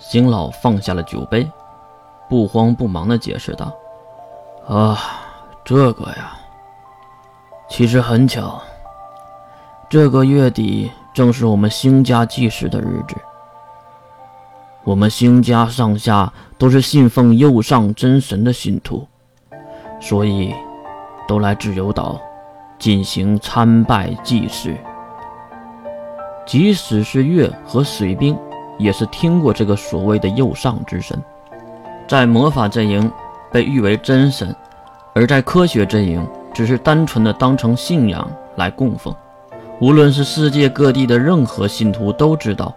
邢老放下了酒杯，不慌不忙地解释道：“啊，这个呀，其实很巧，这个月底正是我们兴家祭祀的日子。我们兴家上下都是信奉右上真神的信徒，所以都来自由岛进行参拜祭祀。即使是月和水兵。”也是听过这个所谓的右上之神，在魔法阵营被誉为真神，而在科学阵营只是单纯的当成信仰来供奉。无论是世界各地的任何信徒都知道，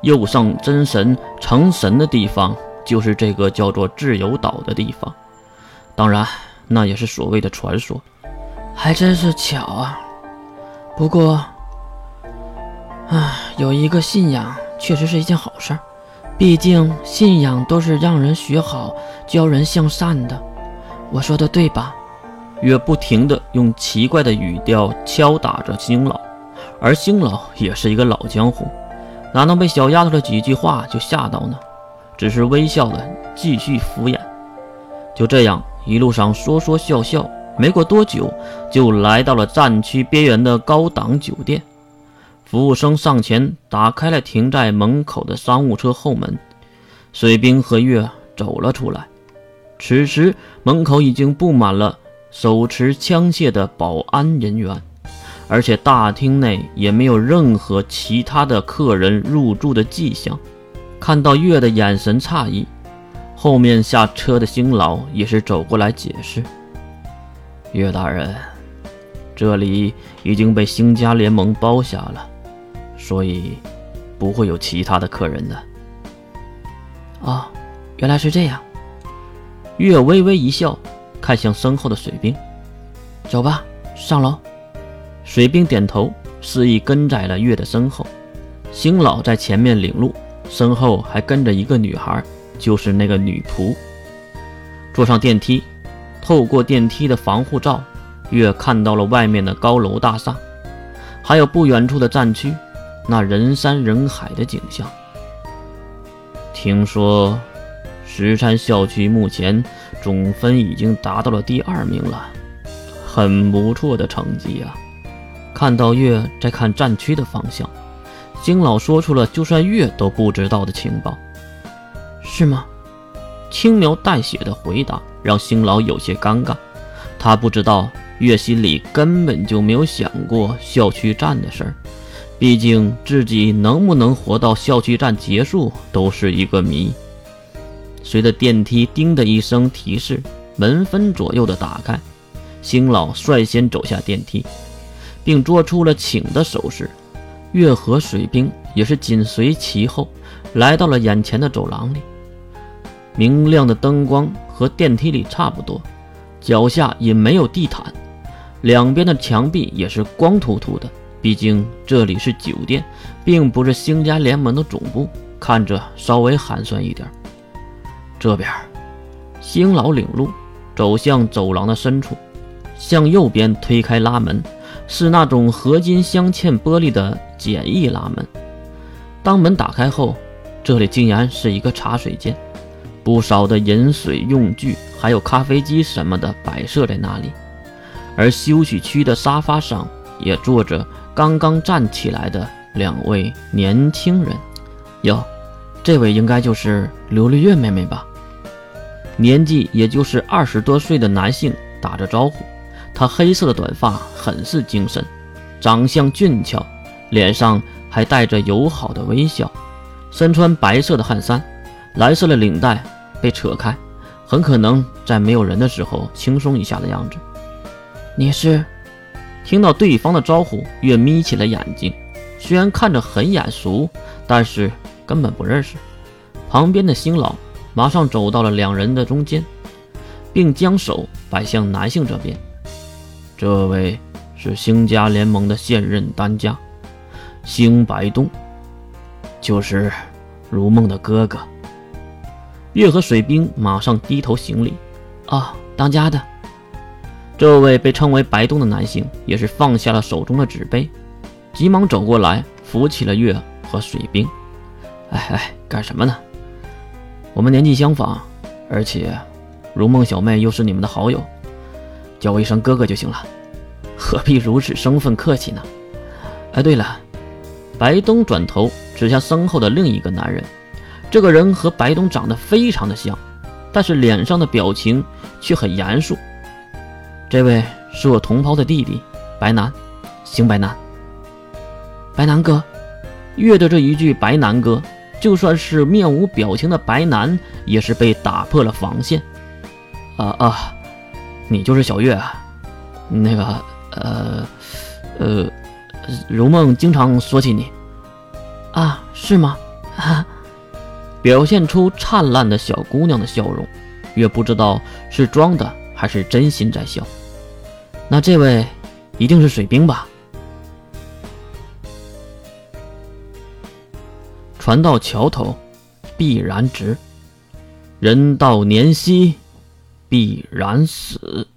右上真神成神的地方就是这个叫做自由岛的地方。当然，那也是所谓的传说。还真是巧啊！不过，啊，有一个信仰。确实是一件好事儿，毕竟信仰都是让人学好、教人向善的。我说的对吧？月不停地用奇怪的语调敲打着星老，而星老也是一个老江湖，哪能被小丫头的几句话就吓到呢？只是微笑的继续敷衍。就这样一路上说说笑笑，没过多久就来到了战区边缘的高档酒店。服务生上前打开了停在门口的商务车后门，水兵和月走了出来。此时门口已经布满了手持枪械的保安人员，而且大厅内也没有任何其他的客人入住的迹象。看到月的眼神诧异，后面下车的星老也是走过来解释：“月大人，这里已经被星家联盟包下了。”所以，不会有其他的客人的。哦，原来是这样。月微微一笑，看向身后的水兵：“走吧，上楼。”水兵点头，示意跟在了月的身后。星老在前面领路，身后还跟着一个女孩，就是那个女仆。坐上电梯，透过电梯的防护罩，月看到了外面的高楼大厦，还有不远处的战区。那人山人海的景象。听说石山校区目前总分已经达到了第二名了，很不错的成绩啊！看到月在看战区的方向，星老说出了就算月都不知道的情报。是吗？轻描淡写的回答让星老有些尴尬。他不知道月心里根本就没有想过校区战的事儿。毕竟自己能不能活到校区站结束都是一个谜。随着电梯“叮”的一声提示，门分左右的打开，星老率先走下电梯，并做出了请的手势。月河水兵也是紧随其后，来到了眼前的走廊里。明亮的灯光和电梯里差不多，脚下也没有地毯，两边的墙壁也是光秃秃的。毕竟这里是酒店，并不是星家联盟的总部，看着稍微寒酸一点。这边，星老领路，走向走廊的深处，向右边推开拉门，是那种合金镶嵌玻璃的简易拉门。当门打开后，这里竟然是一个茶水间，不少的饮水用具，还有咖啡机什么的摆设在那里，而休息区的沙发上也坐着。刚刚站起来的两位年轻人，哟，这位应该就是刘丽月妹妹吧？年纪也就是二十多岁的男性打着招呼，他黑色的短发很是精神，长相俊俏，脸上还带着友好的微笑，身穿白色的汗衫，蓝色的领带被扯开，很可能在没有人的时候轻松一下的样子。你是？听到对方的招呼，月眯起了眼睛。虽然看着很眼熟，但是根本不认识。旁边的星老马上走到了两人的中间，并将手摆向男性这边。这位是星家联盟的现任当家，星白东，就是如梦的哥哥。月和水兵马上低头行礼。哦，当家的。这位被称为白东的男性也是放下了手中的纸杯，急忙走过来扶起了月和水兵。哎哎，干什么呢？我们年纪相仿，而且如梦小妹又是你们的好友，叫我一声哥哥就行了，何必如此生分客气呢？哎，对了，白东转头指向身后的另一个男人，这个人和白东长得非常的像，但是脸上的表情却很严肃。这位是我同胞的弟弟，白南，邢白南。白南哥，越着这一句“白南哥”。就算是面无表情的白南，也是被打破了防线。啊啊，你就是小月啊？那个，呃，呃，如梦经常说起你。啊，是吗？啊，表现出灿烂的小姑娘的笑容，月不知道是装的还是真心在笑。那这位一定是水兵吧？船到桥头，必然直；人到年稀，必然死。